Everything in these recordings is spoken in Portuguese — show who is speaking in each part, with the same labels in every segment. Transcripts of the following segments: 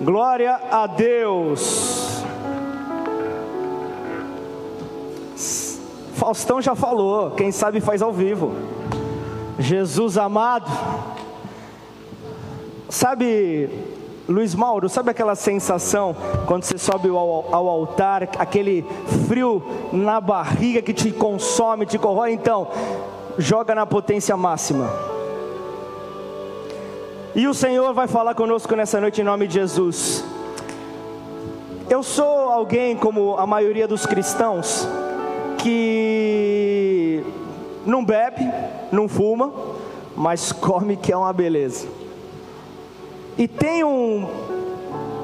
Speaker 1: Glória a Deus. Faustão já falou, quem sabe faz ao vivo. Jesus amado. Sabe, Luiz Mauro, sabe aquela sensação quando você sobe ao, ao, altar, aquele frio na barriga que te consome, te corrói? Então, joga na potência máxima. E o Senhor vai falar conosco nessa noite em nome de Jesus. Eu sou alguém como a maioria dos cristãos que não bebe, não fuma, mas come que é uma beleza. E tem um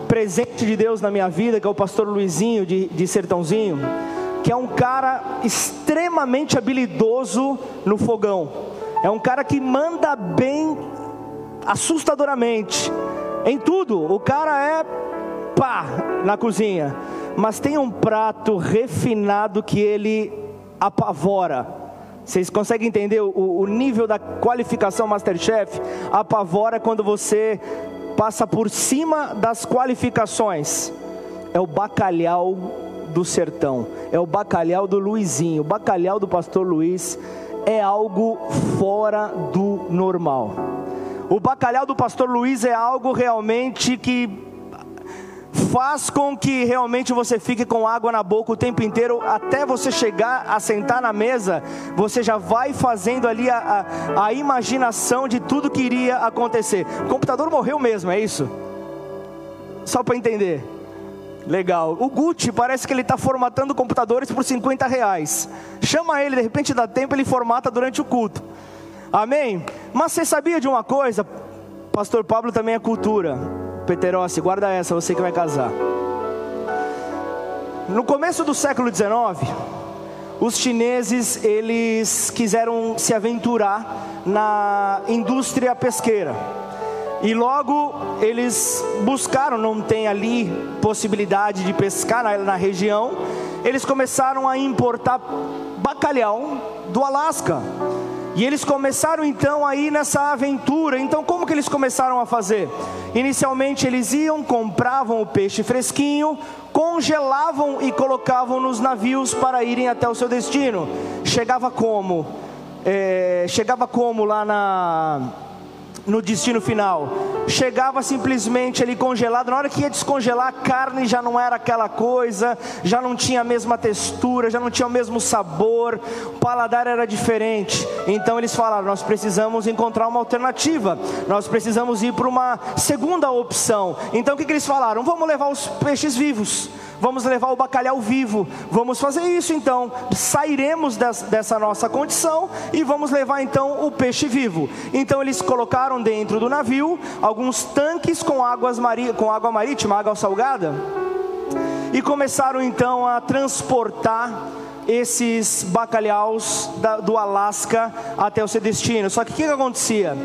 Speaker 1: presente de Deus na minha vida, que é o pastor Luizinho de, de Sertãozinho, que é um cara extremamente habilidoso no fogão. É um cara que manda bem assustadoramente. Em tudo, o cara é pá na cozinha, mas tem um prato refinado que ele apavora. Vocês conseguem entender o, o nível da qualificação Masterchef? Apavora quando você passa por cima das qualificações. É o bacalhau do sertão, é o bacalhau do Luizinho, o bacalhau do pastor Luiz é algo fora do normal. O bacalhau do pastor Luiz é algo realmente que faz com que realmente você fique com água na boca o tempo inteiro, até você chegar a sentar na mesa, você já vai fazendo ali a, a, a imaginação de tudo que iria acontecer. O computador morreu mesmo, é isso? Só para entender. Legal. O Gucci parece que ele está formatando computadores por 50 reais. Chama ele, de repente dá tempo, ele formata durante o culto. Amém? Mas você sabia de uma coisa? Pastor Pablo também é cultura. Peterossi, guarda essa, você que vai casar. No começo do século XIX, os chineses eles quiseram se aventurar na indústria pesqueira. E logo eles buscaram, não tem ali possibilidade de pescar na, na região, eles começaram a importar bacalhau do Alasca. E eles começaram então a ir nessa aventura. Então, como que eles começaram a fazer? Inicialmente, eles iam, compravam o peixe fresquinho, congelavam e colocavam nos navios para irem até o seu destino. Chegava como? É, chegava como lá na no destino final. Chegava simplesmente ali congelado, na hora que ia descongelar, a carne já não era aquela coisa, já não tinha a mesma textura, já não tinha o mesmo sabor, o paladar era diferente. Então eles falaram: nós precisamos encontrar uma alternativa, nós precisamos ir para uma segunda opção. Então o que, que eles falaram? Vamos levar os peixes vivos vamos levar o bacalhau vivo, vamos fazer isso então, sairemos dessa nossa condição e vamos levar então o peixe vivo. Então eles colocaram dentro do navio alguns tanques com, águas mari com água marítima, água salgada, e começaram então a transportar esses bacalhaus da, do Alasca até o seu destino. Só que o que, que acontecia?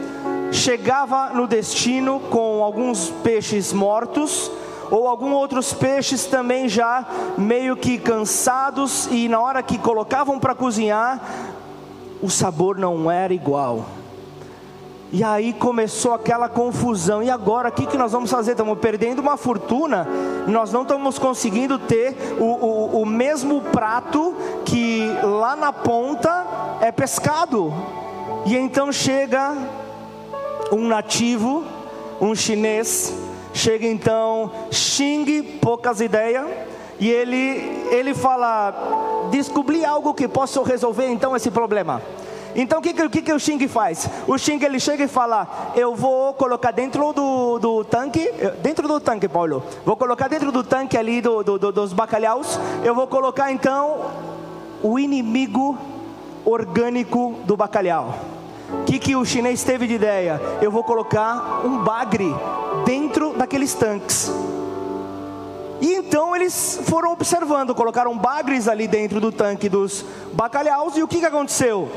Speaker 1: Chegava no destino com alguns peixes mortos, ou alguns outros peixes também já meio que cansados e na hora que colocavam para cozinhar, o sabor não era igual. E aí começou aquela confusão. E agora, o que, que nós vamos fazer? Estamos perdendo uma fortuna. Nós não estamos conseguindo ter o, o, o mesmo prato que lá na ponta é pescado. E então chega um nativo, um chinês, Chega então Xing, poucas ideias, e ele, ele fala: descobri algo que posso resolver então esse problema. Então o que, que, que o Xing faz? O Xing ele chega e fala: Eu vou colocar dentro do, do tanque, dentro do tanque, Paulo. Vou colocar dentro do tanque ali do, do, do, dos bacalhaus. Eu vou colocar então o inimigo orgânico do bacalhau. O que, que o chinês teve de ideia? Eu vou colocar um bagre dentro daqueles tanques. E então eles foram observando, colocaram bagres ali dentro do tanque dos bacalhaus, e o que, que aconteceu?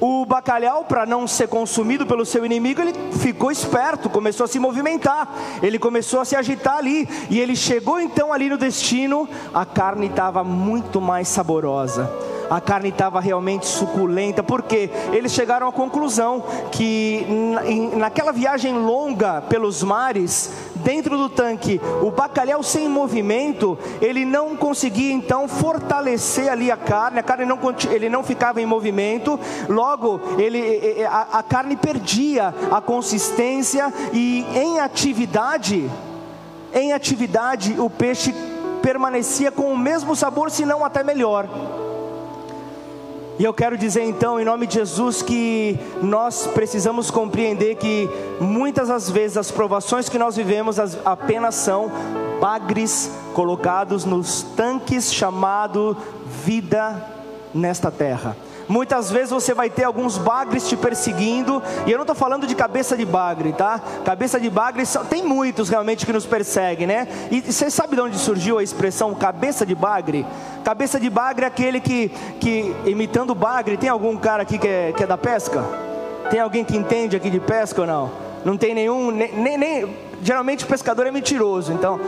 Speaker 1: O bacalhau, para não ser consumido pelo seu inimigo, ele ficou esperto, começou a se movimentar, ele começou a se agitar ali, e ele chegou então ali no destino, a carne estava muito mais saborosa a carne estava realmente suculenta, porque eles chegaram à conclusão que naquela viagem longa pelos mares, dentro do tanque, o bacalhau sem movimento, ele não conseguia então fortalecer ali a carne, a carne não, ele não ficava em movimento, logo ele, a, a carne perdia a consistência e em atividade, em atividade o peixe permanecia com o mesmo sabor, se não até melhor. E eu quero dizer então, em nome de Jesus, que nós precisamos compreender que muitas das vezes as provações que nós vivemos apenas são bagres colocados nos tanques chamado vida nesta terra. Muitas vezes você vai ter alguns bagres te perseguindo, e eu não estou falando de cabeça de bagre, tá? Cabeça de bagre, tem muitos realmente que nos perseguem, né? E você sabe de onde surgiu a expressão cabeça de bagre? Cabeça de bagre é aquele que, que imitando bagre, tem algum cara aqui que é, que é da pesca? Tem alguém que entende aqui de pesca ou não? Não tem nenhum, nem, nem, geralmente o pescador é mentiroso, então,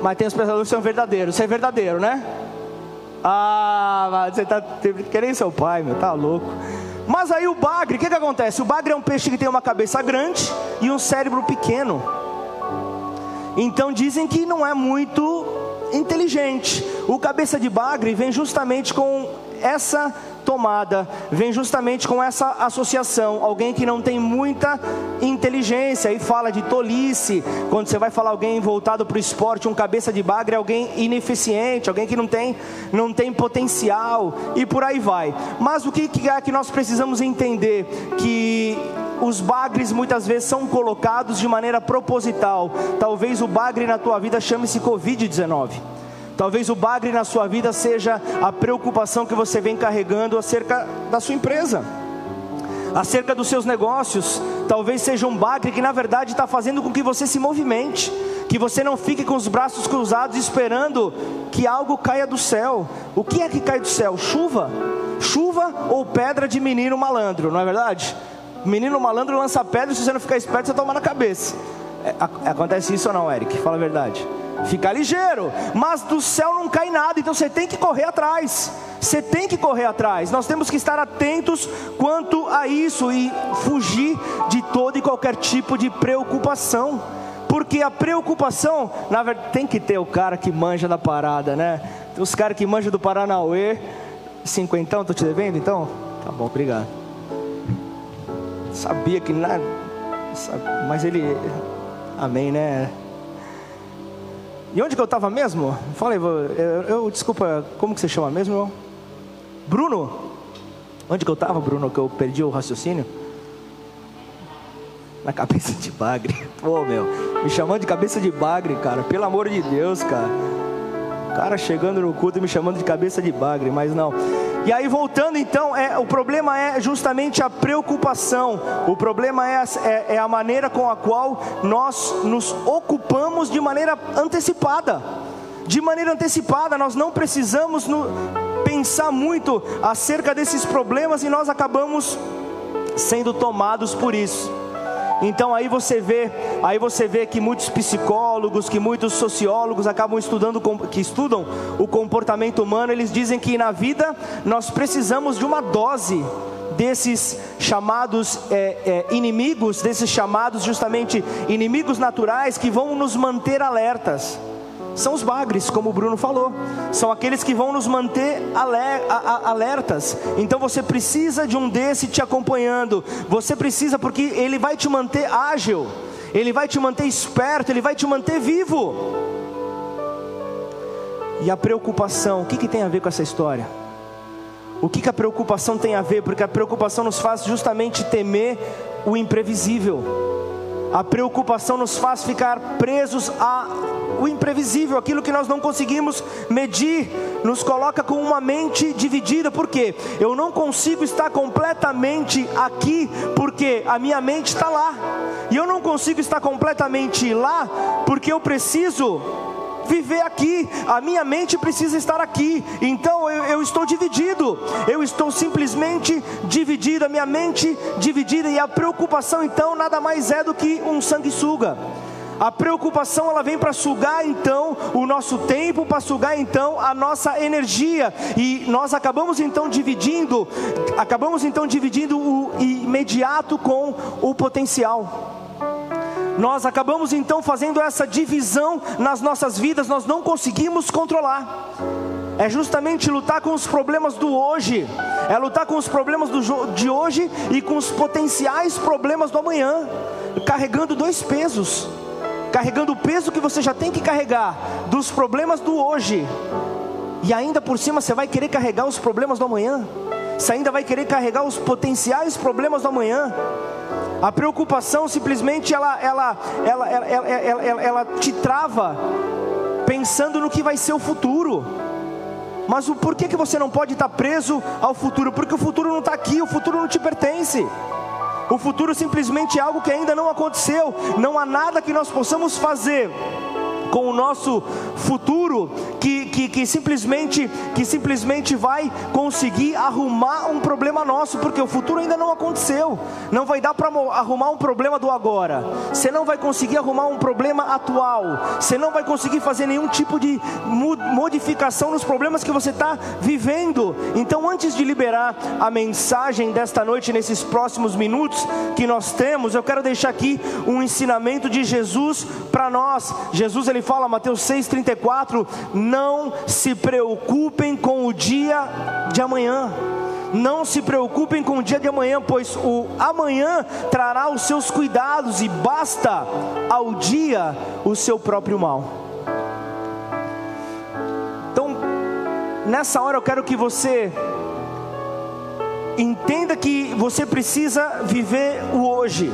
Speaker 1: mas tem os pescadores que são verdadeiros, você é verdadeiro, né? Ah, você tá querendo seu pai, meu, tá louco. Mas aí o bagre, o que, que acontece? O bagre é um peixe que tem uma cabeça grande e um cérebro pequeno. Então dizem que não é muito inteligente. O cabeça de bagre vem justamente com essa tomada vem justamente com essa associação. Alguém que não tem muita inteligência e fala de tolice. Quando você vai falar alguém voltado para o esporte, um cabeça de bagre é alguém ineficiente, alguém que não tem, não tem potencial e por aí vai. Mas o que é que nós precisamos entender? Que os bagres muitas vezes são colocados de maneira proposital. Talvez o bagre na tua vida chame-se Covid-19. Talvez o bagre na sua vida seja a preocupação que você vem carregando acerca da sua empresa, acerca dos seus negócios. Talvez seja um bagre que na verdade está fazendo com que você se movimente, que você não fique com os braços cruzados esperando que algo caia do céu. O que é que cai do céu? Chuva? Chuva ou pedra de menino malandro, não é verdade? Menino malandro lança pedra, se você não ficar esperto, você toma na cabeça. É, acontece isso ou não, Eric? Fala a verdade. Fica ligeiro, mas do céu não cai nada, então você tem que correr atrás. Você tem que correr atrás. Nós temos que estar atentos quanto a isso e fugir de todo e qualquer tipo de preocupação. Porque a preocupação, na verdade, tem que ter o cara que manja da parada, né? Tem os caras que manjam do Paranauê. Cinquentão, tô te devendo então? Tá bom, obrigado. Sabia que nada. Mas ele. Amém, né? E onde que eu estava mesmo? Falei, eu, eu, desculpa, como que você chama mesmo, irmão? Bruno? Onde que eu estava, Bruno, que eu perdi o raciocínio? Na cabeça de bagre. Pô, meu, me chamando de cabeça de bagre, cara. Pelo amor de Deus, cara. O cara chegando no culto e me chamando de cabeça de bagre, mas não. E aí voltando então, é, o problema é justamente a preocupação. O problema é, é, é a maneira com a qual nós nos ocupamos de maneira antecipada. De maneira antecipada, nós não precisamos no, pensar muito acerca desses problemas e nós acabamos sendo tomados por isso. Então aí você vê, aí você vê que muitos psicólogos, que muitos sociólogos acabam estudando, que estudam o comportamento humano, eles dizem que na vida nós precisamos de uma dose desses chamados é, é, inimigos, desses chamados justamente inimigos naturais que vão nos manter alertas são os bagres, como o Bruno falou. São aqueles que vão nos manter alertas. Então você precisa de um desse te acompanhando. Você precisa porque ele vai te manter ágil. Ele vai te manter esperto, ele vai te manter vivo. E a preocupação, o que, que tem a ver com essa história? O que, que a preocupação tem a ver? Porque a preocupação nos faz justamente temer o imprevisível. A preocupação nos faz ficar presos ao imprevisível, aquilo que nós não conseguimos medir, nos coloca com uma mente dividida, porque eu não consigo estar completamente aqui, porque a minha mente está lá, e eu não consigo estar completamente lá, porque eu preciso viver aqui, a minha mente precisa estar aqui, então eu, eu estou dividido, eu estou simplesmente dividido, a minha mente dividida, e a preocupação então nada mais é do que um sanguessuga. A preocupação ela vem para sugar então o nosso tempo, para sugar então a nossa energia. E nós acabamos então dividindo, acabamos então dividindo o imediato com o potencial. Nós acabamos então fazendo essa divisão nas nossas vidas, nós não conseguimos controlar. É justamente lutar com os problemas do hoje, é lutar com os problemas do, de hoje e com os potenciais problemas do amanhã, carregando dois pesos carregando o peso que você já tem que carregar dos problemas do hoje, e ainda por cima você vai querer carregar os problemas do amanhã, você ainda vai querer carregar os potenciais problemas do amanhã. A preocupação simplesmente ela, ela, ela, ela, ela, ela, ela te trava pensando no que vai ser o futuro. Mas o porquê que você não pode estar preso ao futuro? Porque o futuro não está aqui, o futuro não te pertence. O futuro simplesmente é algo que ainda não aconteceu. Não há nada que nós possamos fazer com o nosso futuro que, que, que, simplesmente que simplesmente vai conseguir arrumar um problema nosso, porque o futuro ainda não aconteceu. Não vai dar para arrumar um problema do agora. Você não vai conseguir arrumar um problema atual. Você não vai conseguir fazer nenhum tipo de modificação nos problemas que você está vivendo. Então, antes de liberar a mensagem desta noite, nesses próximos minutos que nós temos, eu quero deixar aqui um ensinamento de Jesus para nós. Jesus ele fala, Mateus 6,34: Não se preocupem com o dia de amanhã. Não se preocupem com o dia de amanhã, pois o amanhã trará os seus cuidados e basta ao dia o seu próprio mal. Então, nessa hora eu quero que você entenda que você precisa viver o hoje.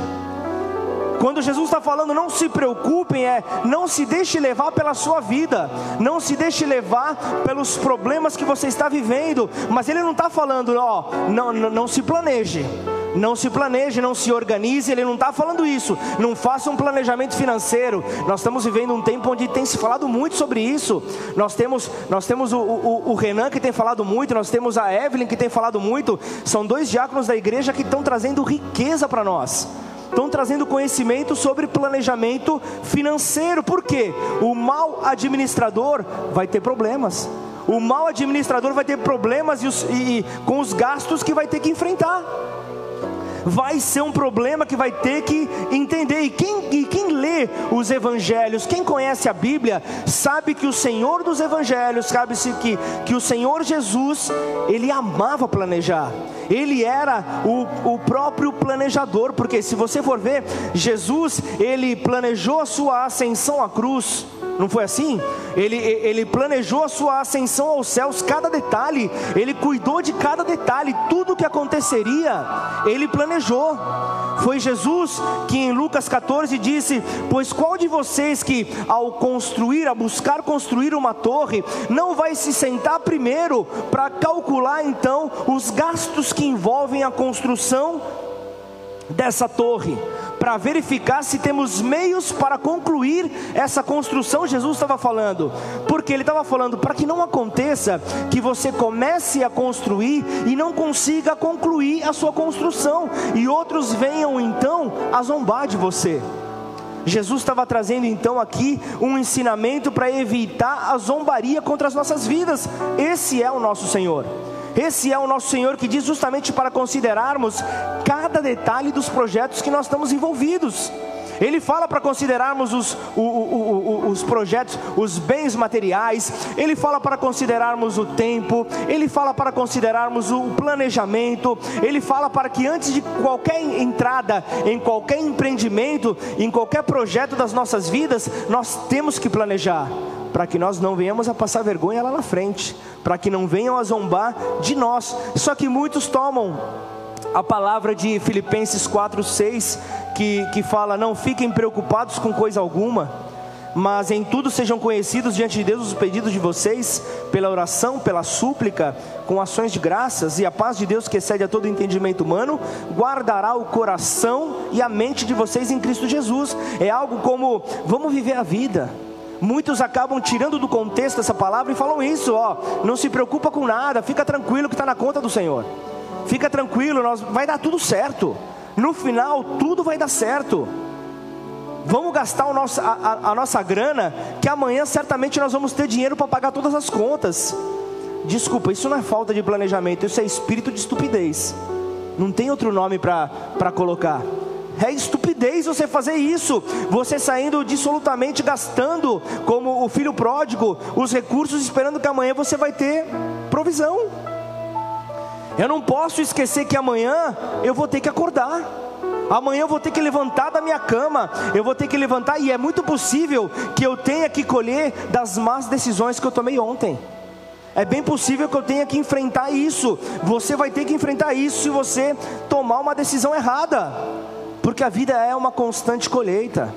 Speaker 1: Quando Jesus está falando, não se preocupem, é não se deixe levar pela sua vida, não se deixe levar pelos problemas que você está vivendo. Mas Ele não está falando, ó, não, não, não se planeje. Não se planeje, não se organize, ele não está falando isso. Não faça um planejamento financeiro. Nós estamos vivendo um tempo onde tem se falado muito sobre isso. Nós temos, nós temos o, o, o Renan que tem falado muito, nós temos a Evelyn que tem falado muito. São dois diáconos da igreja que estão trazendo riqueza para nós estão trazendo conhecimento sobre planejamento financeiro. Por quê? O mal administrador vai ter problemas. O mal administrador vai ter problemas e, os, e, e com os gastos que vai ter que enfrentar vai ser um problema que vai ter que entender. E quem, e quem lê os evangelhos, quem conhece a Bíblia, sabe que o Senhor dos evangelhos, sabe-se que, que o Senhor Jesus, ele amava planejar. Ele era o, o próprio planejador, porque se você for ver, Jesus, ele planejou a sua ascensão à cruz não foi assim? Ele, ele planejou a sua ascensão aos céus, cada detalhe, ele cuidou de cada detalhe, tudo o que aconteceria, ele planejou. Foi Jesus que em Lucas 14 disse: Pois qual de vocês que, ao construir, a buscar construir uma torre, não vai se sentar primeiro para calcular então os gastos que envolvem a construção dessa torre? Para verificar se temos meios para concluir essa construção, Jesus estava falando, porque ele estava falando para que não aconteça que você comece a construir e não consiga concluir a sua construção, e outros venham então a zombar de você. Jesus estava trazendo então aqui um ensinamento para evitar a zombaria contra as nossas vidas. Esse é o nosso Senhor. Esse é o nosso Senhor que diz justamente para considerarmos cada detalhe dos projetos que nós estamos envolvidos. Ele fala para considerarmos os, o, o, o, os projetos, os bens materiais, ele fala para considerarmos o tempo, ele fala para considerarmos o planejamento, ele fala para que antes de qualquer entrada em qualquer empreendimento, em qualquer projeto das nossas vidas, nós temos que planejar para que nós não venhamos a passar vergonha lá na frente, para que não venham a zombar de nós. Só que muitos tomam a palavra de Filipenses 4:6 que que fala: "Não fiquem preocupados com coisa alguma, mas em tudo sejam conhecidos diante de Deus os pedidos de vocês, pela oração, pela súplica, com ações de graças, e a paz de Deus que excede a todo entendimento humano, guardará o coração e a mente de vocês em Cristo Jesus". É algo como vamos viver a vida Muitos acabam tirando do contexto essa palavra e falam isso, ó, não se preocupa com nada, fica tranquilo que está na conta do Senhor. Fica tranquilo, nós, vai dar tudo certo. No final, tudo vai dar certo. Vamos gastar a nossa, a, a nossa grana, que amanhã certamente nós vamos ter dinheiro para pagar todas as contas. Desculpa, isso não é falta de planejamento, isso é espírito de estupidez. Não tem outro nome para colocar. É estupidez você fazer isso. Você saindo dissolutamente gastando, como o filho pródigo, os recursos, esperando que amanhã você vai ter provisão. Eu não posso esquecer que amanhã eu vou ter que acordar. Amanhã eu vou ter que levantar da minha cama, eu vou ter que levantar, e é muito possível que eu tenha que colher das más decisões que eu tomei ontem. É bem possível que eu tenha que enfrentar isso. Você vai ter que enfrentar isso se você tomar uma decisão errada, porque a vida é uma constante colheita.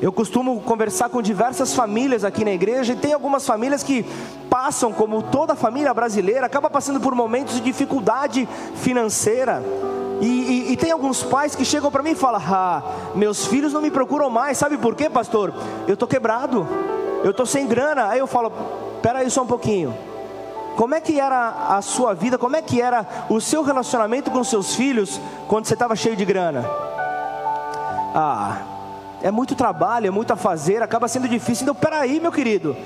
Speaker 1: Eu costumo conversar com diversas famílias aqui na igreja e tem algumas famílias que passam, como toda família brasileira, acaba passando por momentos de dificuldade financeira. E, e, e tem alguns pais que chegam para mim e falam: Ah, meus filhos não me procuram mais, sabe por quê, pastor? Eu estou quebrado, eu estou sem grana. Aí eu falo: espera aí só um pouquinho. Como é que era a sua vida? Como é que era o seu relacionamento com seus filhos quando você estava cheio de grana? Ah, é muito trabalho, é muito a fazer, acaba sendo difícil. Então, peraí, meu querido,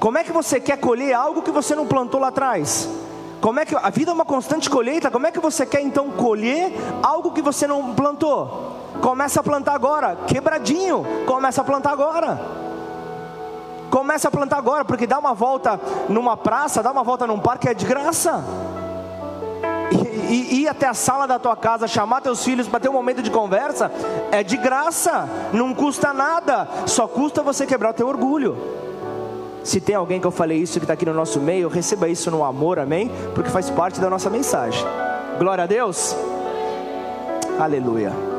Speaker 1: como é que você quer colher algo que você não plantou lá atrás? Como é que a vida é uma constante colheita? Como é que você quer então colher algo que você não plantou? Começa a plantar agora, quebradinho. Começa a plantar agora. Começa a plantar agora, porque dar uma volta numa praça, dar uma volta num parque é de graça. E, ir até a sala da tua casa, chamar teus filhos para ter um momento de conversa, é de graça, não custa nada, só custa você quebrar o teu orgulho. Se tem alguém que eu falei isso que está aqui no nosso meio, receba isso no amor, amém? Porque faz parte da nossa mensagem. Glória a Deus. Aleluia.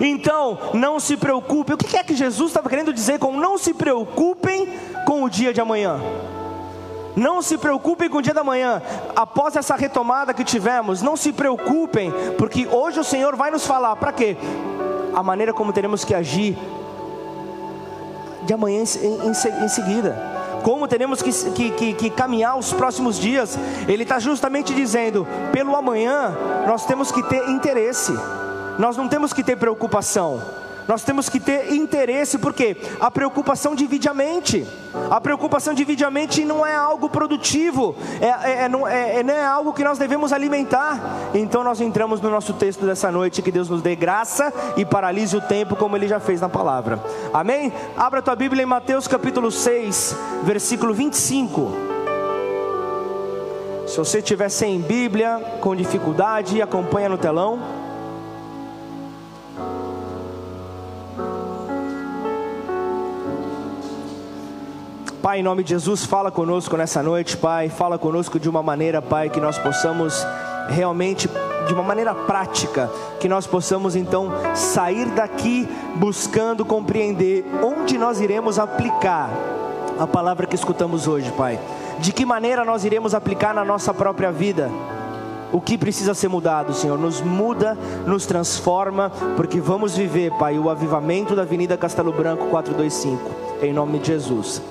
Speaker 1: Então, não se preocupe. O que é que Jesus estava querendo dizer com não se preocupem com o dia de amanhã? Não se preocupem com o dia da manhã. Após essa retomada que tivemos, não se preocupem, porque hoje o Senhor vai nos falar para quê? A maneira como teremos que agir de amanhã em, em, em seguida como teremos que, que, que, que, caminhar os próximos dias, Ele está justamente dizendo: pelo amanhã, nós temos que ter interesse nós não temos que ter preocupação, nós temos que ter interesse, porque a preocupação divide a mente, a preocupação divide a mente e não é algo produtivo, é, é, é, não, é, é, não é algo que nós devemos alimentar. Então nós entramos no nosso texto dessa noite, que Deus nos dê graça e paralise o tempo, como Ele já fez na palavra. Amém? Abra tua Bíblia em Mateus capítulo 6, versículo 25. Se você estiver sem Bíblia, com dificuldade, acompanha no telão. Pai, em nome de Jesus, fala conosco nessa noite, Pai. Fala conosco de uma maneira, Pai, que nós possamos realmente, de uma maneira prática, que nós possamos então sair daqui buscando compreender onde nós iremos aplicar a palavra que escutamos hoje, Pai. De que maneira nós iremos aplicar na nossa própria vida. O que precisa ser mudado, Senhor? Nos muda, nos transforma, porque vamos viver, Pai, o avivamento da Avenida Castelo Branco 425, em nome de Jesus.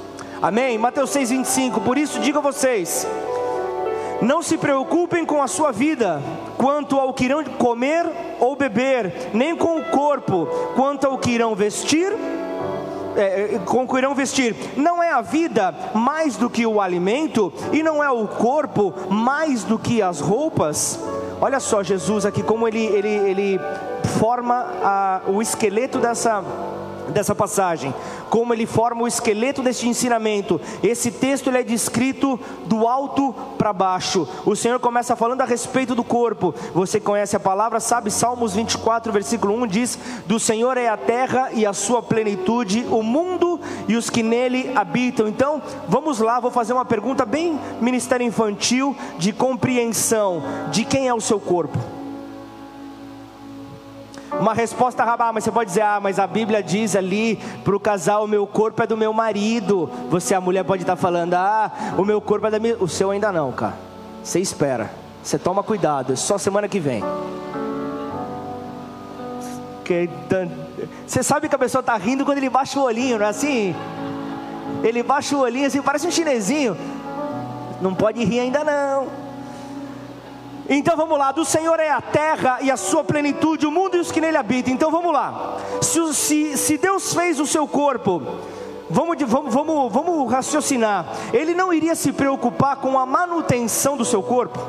Speaker 1: Amém? Mateus 6,25. Por isso digo a vocês: não se preocupem com a sua vida, quanto ao que irão comer ou beber, nem com o corpo, quanto ao que irão vestir. É, é com que irão vestir, não é a vida mais do que o alimento, e não é o corpo mais do que as roupas. Olha só, Jesus aqui, como ele, ele, ele forma a, o esqueleto dessa, dessa passagem como ele forma o esqueleto deste ensinamento. Esse texto ele é descrito do alto para baixo. O Senhor começa falando a respeito do corpo. Você conhece a palavra, sabe? Salmos 24, versículo 1 diz: Do Senhor é a terra e a sua plenitude, o mundo e os que nele habitam. Então, vamos lá, vou fazer uma pergunta bem ministério infantil de compreensão de quem é o seu corpo. Uma resposta rabá, mas você pode dizer, ah, mas a Bíblia diz ali para o casal: o meu corpo é do meu marido. Você, a mulher, pode estar falando, ah, o meu corpo é da minha. O seu ainda não, cara. Você espera. Você toma cuidado, é só semana que vem. Você sabe que a pessoa está rindo quando ele baixa o olhinho, não é assim? Ele baixa o olhinho assim, parece um chinesinho. Não pode rir ainda não. Então vamos lá, do Senhor é a terra e a sua plenitude, o mundo e os que nele habitam. Então vamos lá. Se, se, se Deus fez o seu corpo, vamos, vamos, vamos, vamos raciocinar. Ele não iria se preocupar com a manutenção do seu corpo?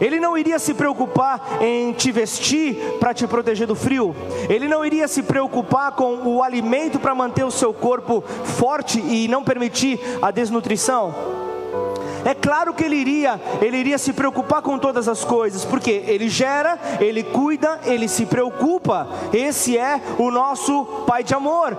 Speaker 1: Ele não iria se preocupar em te vestir para te proteger do frio. Ele não iria se preocupar com o alimento para manter o seu corpo forte e não permitir a desnutrição. É claro que ele iria, ele iria se preocupar com todas as coisas, porque ele gera, ele cuida, ele se preocupa. Esse é o nosso pai de amor.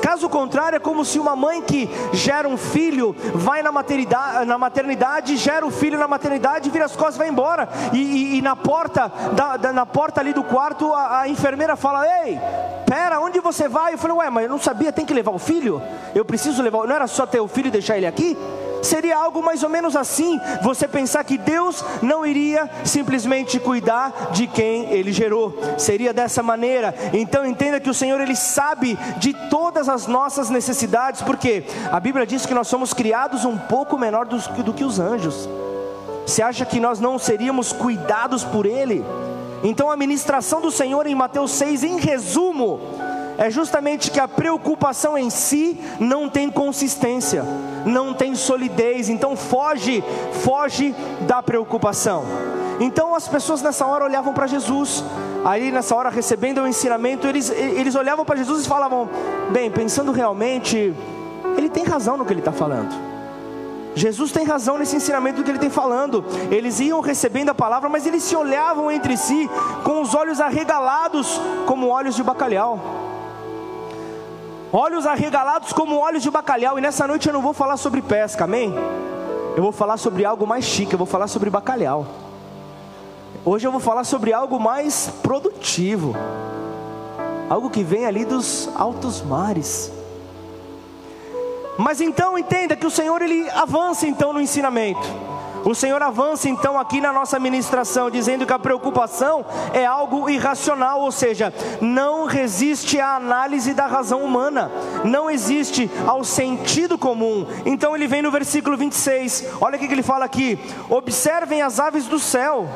Speaker 1: Caso contrário, é como se uma mãe que gera um filho vai na maternidade, na maternidade gera o filho na maternidade, vira as costas e vai embora. E, e, e na porta, da, da, na porta ali do quarto, a, a enfermeira fala: Ei, pera, onde você vai? Eu falei, ué, mas eu não sabia, tem que levar o filho? Eu preciso levar, não era só ter o filho e deixar ele aqui? Seria algo mais ou menos assim, você pensar que Deus não iria simplesmente cuidar de quem ele gerou. Seria dessa maneira. Então entenda que o Senhor ele sabe de todas as nossas necessidades, porque a Bíblia diz que nós somos criados um pouco menor do, do que os anjos. Você acha que nós não seríamos cuidados por ele? Então a ministração do Senhor em Mateus 6, em resumo, é justamente que a preocupação em si não tem consistência, não tem solidez, então foge, foge da preocupação. Então as pessoas nessa hora olhavam para Jesus, aí nessa hora recebendo o ensinamento, eles, eles olhavam para Jesus e falavam: bem, pensando realmente, ele tem razão no que ele está falando. Jesus tem razão nesse ensinamento do que ele tem falando. Eles iam recebendo a palavra, mas eles se olhavam entre si com os olhos arregalados como olhos de bacalhau olhos arregalados como olhos de bacalhau. E nessa noite eu não vou falar sobre pesca, amém? Eu vou falar sobre algo mais chique, eu vou falar sobre bacalhau. Hoje eu vou falar sobre algo mais produtivo, algo que vem ali dos altos mares. Mas então entenda que o Senhor ele avança então no ensinamento. O Senhor avança então aqui na nossa ministração, dizendo que a preocupação é algo irracional, ou seja, não resiste à análise da razão humana, não existe ao sentido comum. Então ele vem no versículo 26, olha o que ele fala aqui: observem as aves do céu,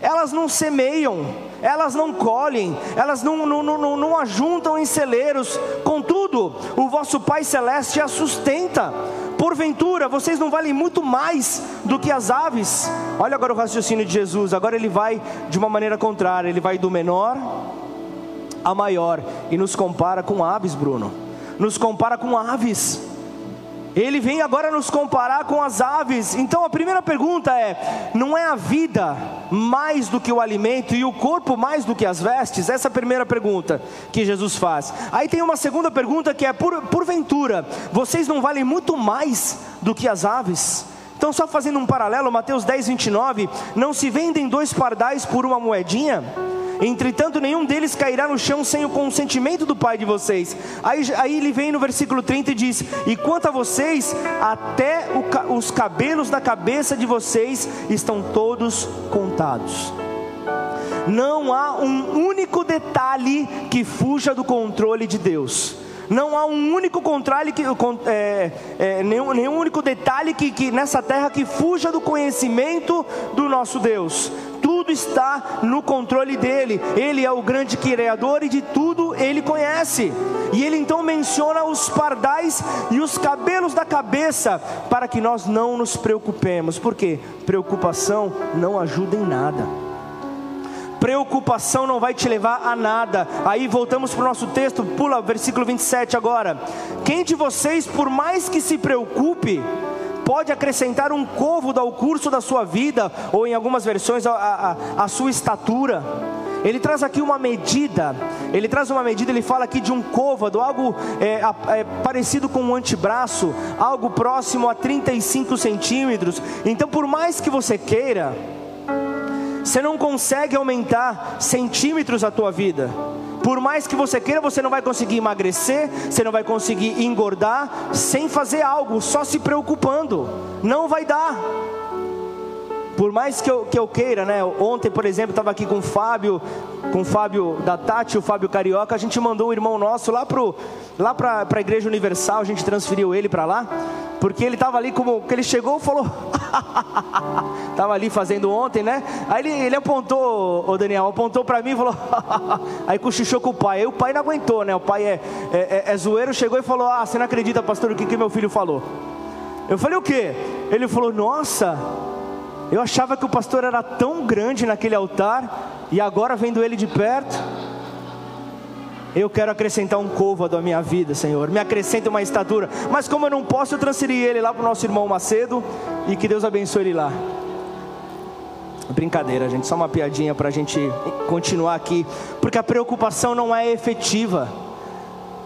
Speaker 1: elas não semeiam, elas não colhem, elas não, não, não, não ajuntam em celeiros, contudo, o vosso Pai Celeste a sustenta porventura vocês não valem muito mais do que as aves? Olha agora o raciocínio de Jesus, agora ele vai de uma maneira contrária, ele vai do menor a maior e nos compara com aves, Bruno. Nos compara com aves. Ele vem agora nos comparar com as aves. Então a primeira pergunta é: não é a vida mais do que o alimento e o corpo mais do que as vestes? Essa é a primeira pergunta que Jesus faz. Aí tem uma segunda pergunta que é: por, porventura, vocês não valem muito mais do que as aves? Então, só fazendo um paralelo, Mateus 10, 29, não se vendem dois pardais por uma moedinha? Entretanto, nenhum deles cairá no chão sem o consentimento do Pai de vocês. Aí, aí ele vem no versículo 30 e diz: E quanto a vocês, até o, os cabelos da cabeça de vocês estão todos contados. Não há um único detalhe que fuja do controle de Deus. Não há um único contrário que, é, é, nenhum, nenhum único detalhe que, que nessa terra que fuja do conhecimento do nosso Deus. Tudo está no controle dele. Ele é o grande criador e de tudo ele conhece. E ele então menciona os pardais e os cabelos da cabeça para que nós não nos preocupemos. Porque preocupação não ajuda em nada. Preocupação não vai te levar a nada. Aí voltamos para o nosso texto, pula versículo 27 agora. Quem de vocês, por mais que se preocupe, pode acrescentar um côvado ao curso da sua vida, ou em algumas versões, a, a, a sua estatura? Ele traz aqui uma medida, ele traz uma medida, ele fala aqui de um côvado, algo é, é, parecido com um antebraço, algo próximo a 35 centímetros. Então, por mais que você queira, você não consegue aumentar centímetros a tua vida. Por mais que você queira, você não vai conseguir emagrecer, você não vai conseguir engordar sem fazer algo, só se preocupando. Não vai dar. Por mais que eu, que eu queira, né? Ontem, por exemplo, estava aqui com o Fábio, com o Fábio da Tati, o Fábio Carioca, a gente mandou um irmão nosso lá para lá a Igreja Universal, a gente transferiu ele para lá Porque ele estava ali como que ele chegou e falou, estava ali fazendo ontem, né? Aí ele, ele apontou, o Daniel apontou para mim e falou, aí cochichou com o pai. Aí o pai não aguentou, né? O pai é, é, é, é zoeiro, chegou e falou: Ah, você não acredita, pastor, o que, que meu filho falou? Eu falei o quê? Ele falou: Nossa, eu achava que o pastor era tão grande naquele altar e agora vendo ele de perto. Eu quero acrescentar um côvado à minha vida, Senhor. Me acrescenta uma estatura. Mas como eu não posso, eu transferi ele lá para o nosso irmão Macedo. E que Deus abençoe ele lá. Brincadeira, gente. Só uma piadinha para a gente continuar aqui. Porque a preocupação não é efetiva.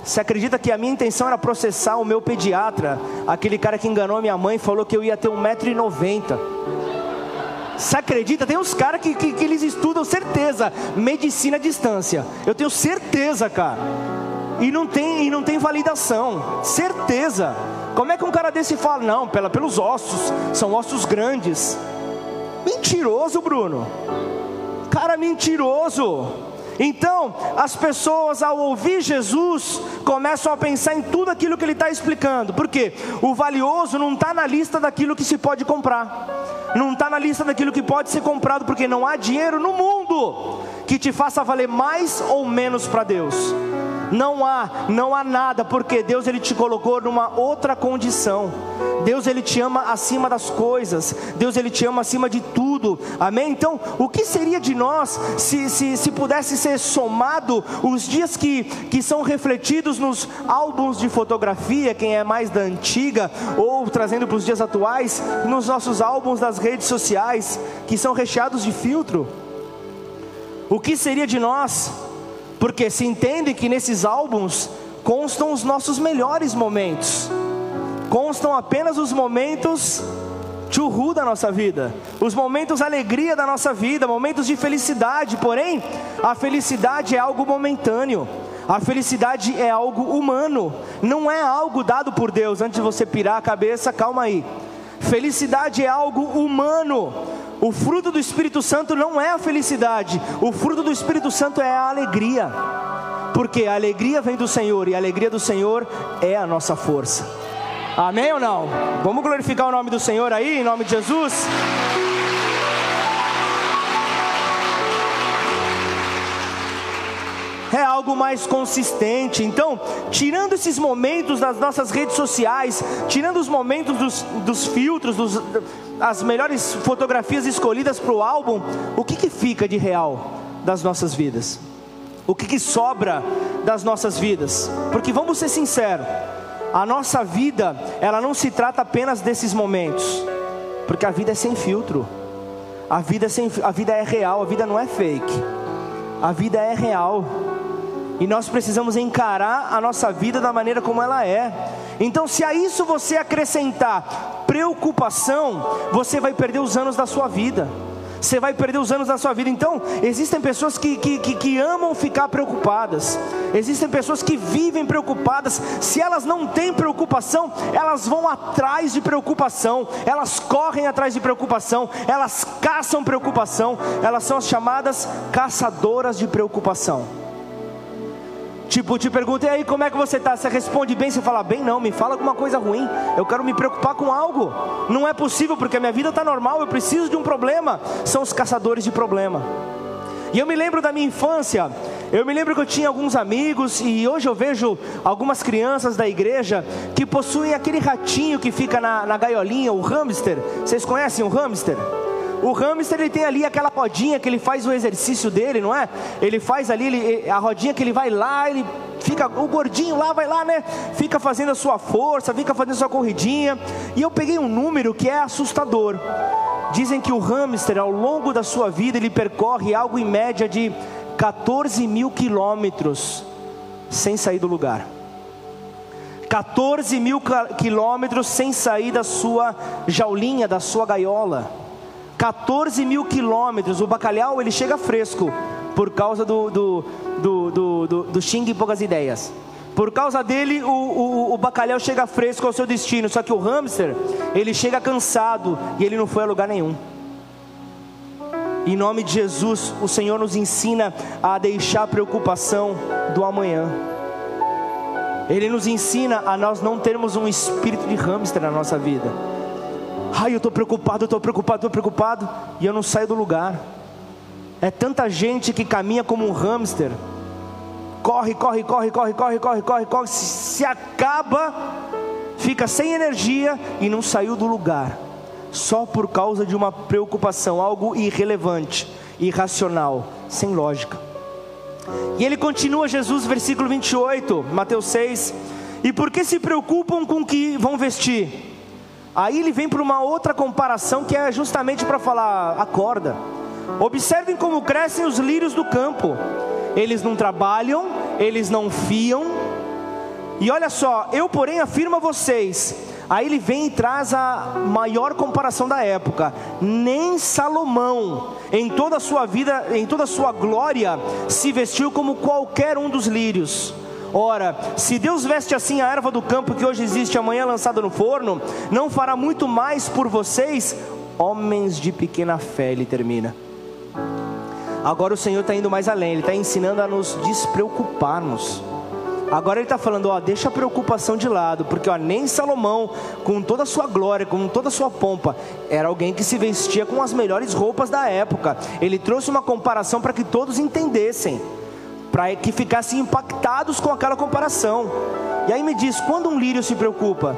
Speaker 1: Você acredita que a minha intenção era processar o meu pediatra? Aquele cara que enganou minha mãe falou que eu ia ter 1,90m. Você acredita? Tem uns caras que, que, que, eles estudam certeza, medicina à distância. Eu tenho certeza, cara. E não tem, e não tem validação. Certeza. Como é que um cara desse fala? Não, pela, pelos ossos. São ossos grandes. Mentiroso, Bruno. Cara mentiroso. Então, as pessoas ao ouvir Jesus começam a pensar em tudo aquilo que ele está explicando, porque o valioso não está na lista daquilo que se pode comprar, não está na lista daquilo que pode ser comprado, porque não há dinheiro no mundo que te faça valer mais ou menos para Deus. Não há, não há nada, porque Deus ele te colocou numa outra condição. Deus ele te ama acima das coisas. Deus ele te ama acima de tudo. Amém? Então, o que seria de nós se, se, se pudesse ser somado os dias que, que são refletidos nos álbuns de fotografia, quem é mais da antiga, ou trazendo para os dias atuais, nos nossos álbuns das redes sociais, que são recheados de filtro? O que seria de nós porque se entende que nesses álbuns constam os nossos melhores momentos, constam apenas os momentos churru da nossa vida, os momentos alegria da nossa vida, momentos de felicidade, porém, a felicidade é algo momentâneo. A felicidade é algo humano, não é algo dado por Deus. Antes de você pirar a cabeça, calma aí. Felicidade é algo humano. O fruto do Espírito Santo não é a felicidade, o fruto do Espírito Santo é a alegria. Porque a alegria vem do Senhor e a alegria do Senhor é a nossa força. Amém ou não? Vamos glorificar o nome do Senhor aí, em nome de Jesus? é algo mais consistente. Então, tirando esses momentos das nossas redes sociais, tirando os momentos dos, dos filtros, dos, as melhores fotografias escolhidas para o álbum, o que, que fica de real das nossas vidas? O que, que sobra das nossas vidas? Porque vamos ser sinceros, a nossa vida, ela não se trata apenas desses momentos, porque a vida é sem filtro. A vida, é sem, a vida é real, a vida não é fake. A vida é real. E nós precisamos encarar a nossa vida da maneira como ela é. Então, se a isso você acrescentar preocupação, você vai perder os anos da sua vida. Você vai perder os anos da sua vida. Então, existem pessoas que, que, que, que amam ficar preocupadas. Existem pessoas que vivem preocupadas. Se elas não têm preocupação, elas vão atrás de preocupação. Elas correm atrás de preocupação. Elas caçam preocupação. Elas são as chamadas caçadoras de preocupação. Tipo, te pergunta, e aí, como é que você está? Você responde bem, você fala bem, não, me fala alguma coisa ruim. Eu quero me preocupar com algo. Não é possível, porque a minha vida está normal, eu preciso de um problema. São os caçadores de problema. E eu me lembro da minha infância, eu me lembro que eu tinha alguns amigos, e hoje eu vejo algumas crianças da igreja que possuem aquele ratinho que fica na, na gaiolinha, o hamster. Vocês conhecem o hamster? O hamster ele tem ali aquela rodinha que ele faz o exercício dele, não é? Ele faz ali ele, a rodinha que ele vai lá, ele fica o gordinho lá vai lá, né? Fica fazendo a sua força, fica fazendo a sua corridinha. E eu peguei um número que é assustador. Dizem que o hamster ao longo da sua vida ele percorre algo em média de 14 mil quilômetros sem sair do lugar. 14 mil quilômetros sem sair da sua jaulinha, da sua gaiola. 14 mil quilômetros. O bacalhau ele chega fresco por causa do, do, do, do, do, do xing e poucas ideias. Por causa dele, o, o, o, bacalhau chega fresco ao seu destino. Só que o hamster, ele chega cansado e ele não foi a lugar nenhum. Em nome de Jesus, o Senhor nos ensina a deixar a preocupação do amanhã. Ele nos ensina a nós não termos um espírito de hamster na nossa vida. Ai, eu estou preocupado, eu estou preocupado, estou preocupado, e eu não saio do lugar. É tanta gente que caminha como um hamster. Corre, corre, corre, corre, corre, corre, corre, corre, se acaba, fica sem energia e não saiu do lugar. Só por causa de uma preocupação, algo irrelevante, irracional, sem lógica. E ele continua, Jesus, versículo 28, Mateus 6. E por que se preocupam com o que vão vestir? Aí ele vem para uma outra comparação que é justamente para falar: acorda, observem como crescem os lírios do campo, eles não trabalham, eles não fiam, e olha só, eu porém afirmo a vocês, aí ele vem e traz a maior comparação da época, nem Salomão, em toda a sua vida, em toda a sua glória, se vestiu como qualquer um dos lírios. Ora, se Deus veste assim a erva do campo que hoje existe, amanhã lançada no forno, não fará muito mais por vocês, homens de pequena fé. Ele termina. Agora o Senhor está indo mais além, Ele está ensinando a nos despreocuparmos. Agora ele está falando, ó, deixa a preocupação de lado, porque ó, nem Salomão, com toda a sua glória, com toda a sua pompa, era alguém que se vestia com as melhores roupas da época. Ele trouxe uma comparação para que todos entendessem para que ficassem impactados com aquela comparação. E aí me diz, quando um lírio se preocupa,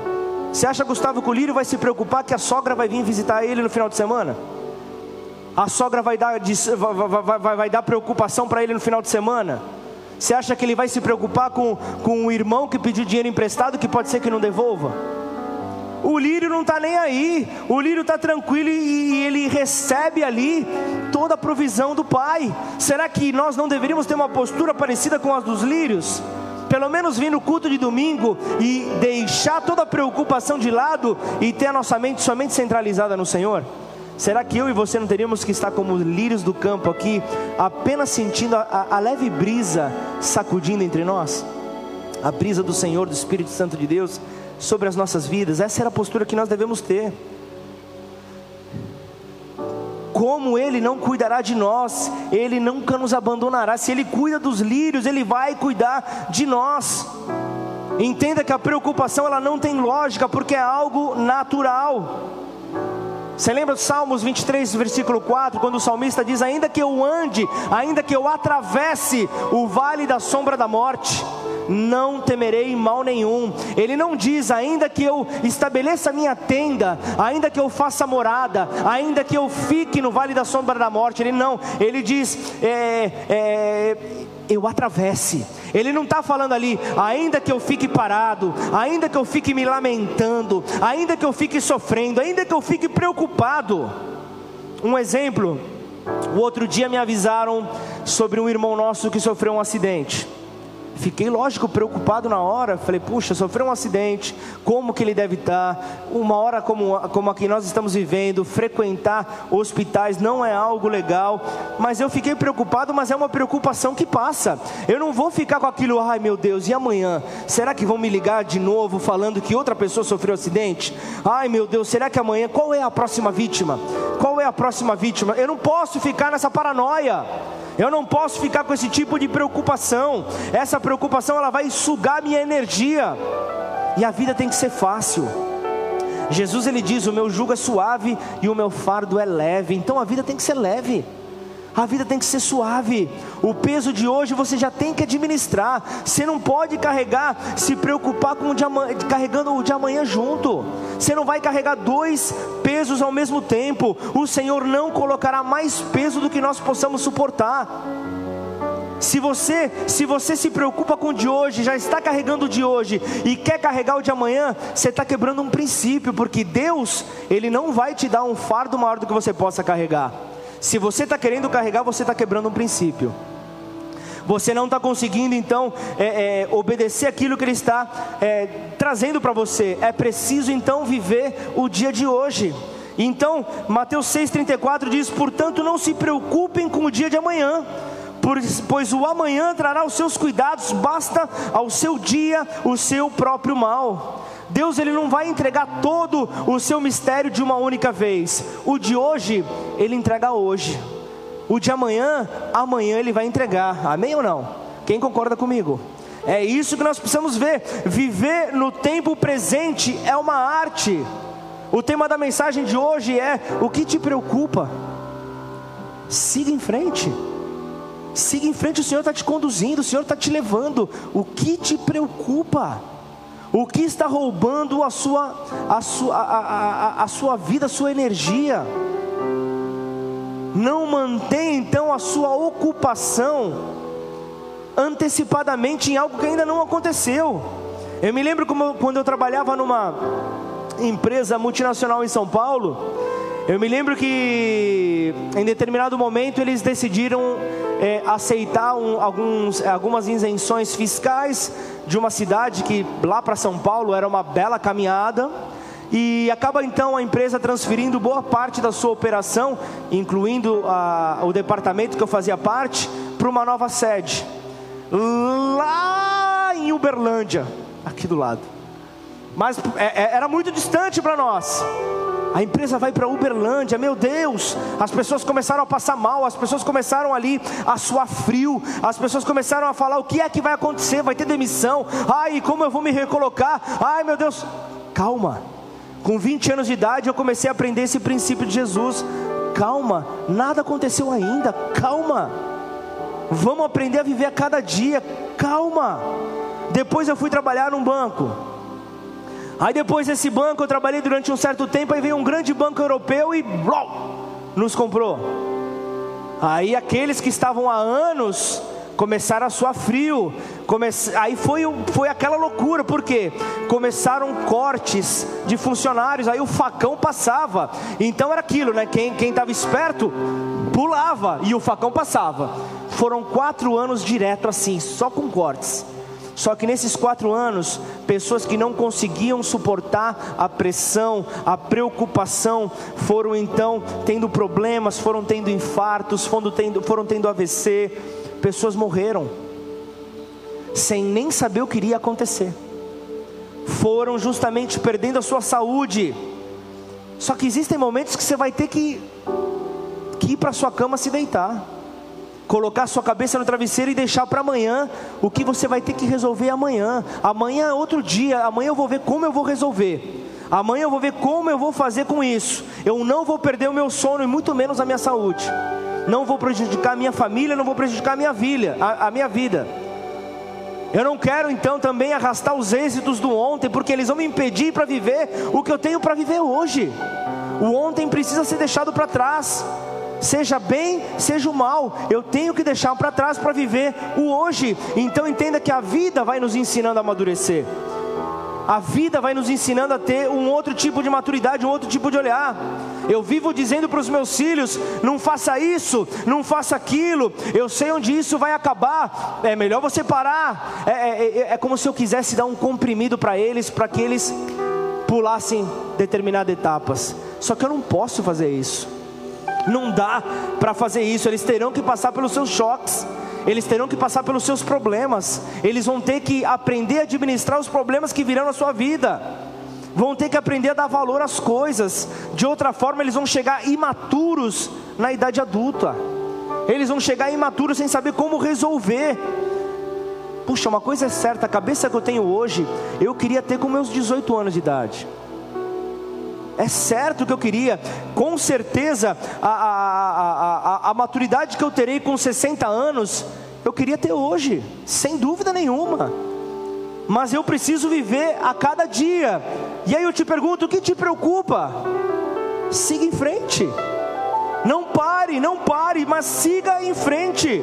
Speaker 1: você acha, Gustavo, que o lírio vai se preocupar que a sogra vai vir visitar ele no final de semana? A sogra vai dar, vai, vai, vai dar preocupação para ele no final de semana? Você acha que ele vai se preocupar com, com o irmão que pediu dinheiro emprestado que pode ser que não devolva? O lírio não está nem aí, o lírio está tranquilo e, e ele recebe ali toda a provisão do Pai. Será que nós não deveríamos ter uma postura parecida com a dos lírios? Pelo menos vir no culto de domingo e deixar toda a preocupação de lado e ter a nossa mente somente centralizada no Senhor? Será que eu e você não teríamos que estar como lírios do campo aqui, apenas sentindo a, a leve brisa sacudindo entre nós? A brisa do Senhor, do Espírito Santo de Deus sobre as nossas vidas. Essa era a postura que nós devemos ter. Como Ele não cuidará de nós, Ele nunca nos abandonará. Se Ele cuida dos lírios, Ele vai cuidar de nós. Entenda que a preocupação ela não tem lógica, porque é algo natural. Você lembra Salmos 23, versículo 4, quando o salmista diz: Ainda que eu ande, ainda que eu atravesse o vale da sombra da morte, não temerei mal nenhum. Ele não diz, ainda que eu estabeleça minha tenda, ainda que eu faça morada, ainda que eu fique no vale da sombra da morte. Ele não, ele diz, é, é, eu atravesse. Ele não está falando ali, ainda que eu fique parado, ainda que eu fique me lamentando, ainda que eu fique sofrendo, ainda que eu fique preocupado. Um exemplo, o outro dia me avisaram sobre um irmão nosso que sofreu um acidente. Fiquei, lógico, preocupado na hora. Falei, puxa, sofreu um acidente, como que ele deve estar? Uma hora como, como a que nós estamos vivendo, frequentar hospitais não é algo legal. Mas eu fiquei preocupado, mas é uma preocupação que passa. Eu não vou ficar com aquilo, ai meu Deus, e amanhã? Será que vão me ligar de novo falando que outra pessoa sofreu acidente? Ai meu Deus, será que amanhã? Qual é a próxima vítima? Qual é a próxima vítima? Eu não posso ficar nessa paranoia. Eu não posso ficar com esse tipo de preocupação. Essa preocupação ela vai sugar minha energia. E a vida tem que ser fácil. Jesus ele diz: "O meu jugo é suave e o meu fardo é leve". Então a vida tem que ser leve. A vida tem que ser suave. O peso de hoje você já tem que administrar. Você não pode carregar, se preocupar com o de amanhã, carregando o de amanhã junto. Você não vai carregar dois pesos ao mesmo tempo. O Senhor não colocará mais peso do que nós possamos suportar. Se você, se você se preocupa com o de hoje, já está carregando o de hoje e quer carregar o de amanhã, você está quebrando um princípio, porque Deus, Ele não vai te dar um fardo maior do que você possa carregar. Se você está querendo carregar, você está quebrando um princípio. Você não está conseguindo então é, é, obedecer aquilo que Ele está é, trazendo para você. É preciso então viver o dia de hoje. Então, Mateus 6,34 diz: Portanto, não se preocupem com o dia de amanhã, pois o amanhã trará os seus cuidados, basta ao seu dia o seu próprio mal. Deus ele não vai entregar todo o seu mistério de uma única vez. O de hoje, ele entrega hoje. O de amanhã, amanhã ele vai entregar. Amém ou não? Quem concorda comigo? É isso que nós precisamos ver. Viver no tempo presente é uma arte. O tema da mensagem de hoje é: o que te preocupa? Siga em frente. Siga em frente, o Senhor está te conduzindo, o Senhor está te levando. O que te preocupa? O que está roubando a sua, a sua, a, a, a sua vida, a sua energia? Não mantém então a sua ocupação antecipadamente em algo que ainda não aconteceu. Eu me lembro quando eu trabalhava numa empresa multinacional em São Paulo, eu me lembro que em determinado momento eles decidiram é, aceitar um, alguns, algumas isenções fiscais de uma cidade que lá para São Paulo era uma bela caminhada. E acaba então a empresa transferindo boa parte da sua operação, incluindo a, o departamento que eu fazia parte, para uma nova sede lá em Uberlândia, aqui do lado. Mas é, é, era muito distante para nós. A empresa vai para Uberlândia, meu Deus, as pessoas começaram a passar mal, as pessoas começaram ali a suar frio, as pessoas começaram a falar: o que é que vai acontecer? Vai ter demissão, ai, como eu vou me recolocar? Ai, meu Deus, calma. Com 20 anos de idade eu comecei a aprender esse princípio de Jesus. Calma, nada aconteceu ainda, calma. Vamos aprender a viver a cada dia. Calma. Depois eu fui trabalhar num banco. Aí depois desse banco eu trabalhei durante um certo tempo. Aí veio um grande banco europeu e blum, nos comprou. Aí aqueles que estavam há anos começaram a suar frio. Come... Aí foi, foi aquela loucura, porque começaram cortes de funcionários, aí o facão passava. Então era aquilo, né? Quem estava esperto pulava e o facão passava. Foram quatro anos direto assim, só com cortes. Só que nesses quatro anos, pessoas que não conseguiam suportar a pressão, a preocupação, foram então tendo problemas, foram tendo infartos, foram tendo, foram tendo AVC, pessoas morreram, sem nem saber o que iria acontecer, foram justamente perdendo a sua saúde. Só que existem momentos que você vai ter que, que ir para sua cama se deitar colocar sua cabeça no travesseiro e deixar para amanhã o que você vai ter que resolver amanhã. Amanhã é outro dia, amanhã eu vou ver como eu vou resolver. Amanhã eu vou ver como eu vou fazer com isso. Eu não vou perder o meu sono e muito menos a minha saúde. Não vou prejudicar a minha família, não vou prejudicar a minha vida, a, a minha vida. Eu não quero então também arrastar os êxitos do ontem, porque eles vão me impedir para viver o que eu tenho para viver hoje. O ontem precisa ser deixado para trás seja bem, seja o mal, eu tenho que deixar para trás para viver o hoje. Então entenda que a vida vai nos ensinando a amadurecer. A vida vai nos ensinando a ter um outro tipo de maturidade, um outro tipo de olhar. Eu vivo dizendo para os meus filhos: não faça isso, não faça aquilo. Eu sei onde isso vai acabar. É melhor você parar. É, é, é, é como se eu quisesse dar um comprimido para eles, para que eles pulassem determinadas etapas. Só que eu não posso fazer isso. Não dá para fazer isso, eles terão que passar pelos seus choques, eles terão que passar pelos seus problemas, eles vão ter que aprender a administrar os problemas que virão na sua vida, vão ter que aprender a dar valor às coisas, de outra forma, eles vão chegar imaturos na idade adulta, eles vão chegar imaturos sem saber como resolver. Puxa, uma coisa é certa, a cabeça que eu tenho hoje, eu queria ter com meus 18 anos de idade. É certo que eu queria, com certeza a, a, a, a, maturidade que eu terei com 60 anos, eu queria ter hoje, sem dúvida nenhuma. Mas eu preciso viver a cada dia. E aí eu te pergunto: o que te preocupa? Siga em frente. Não pare, não pare, mas siga em frente.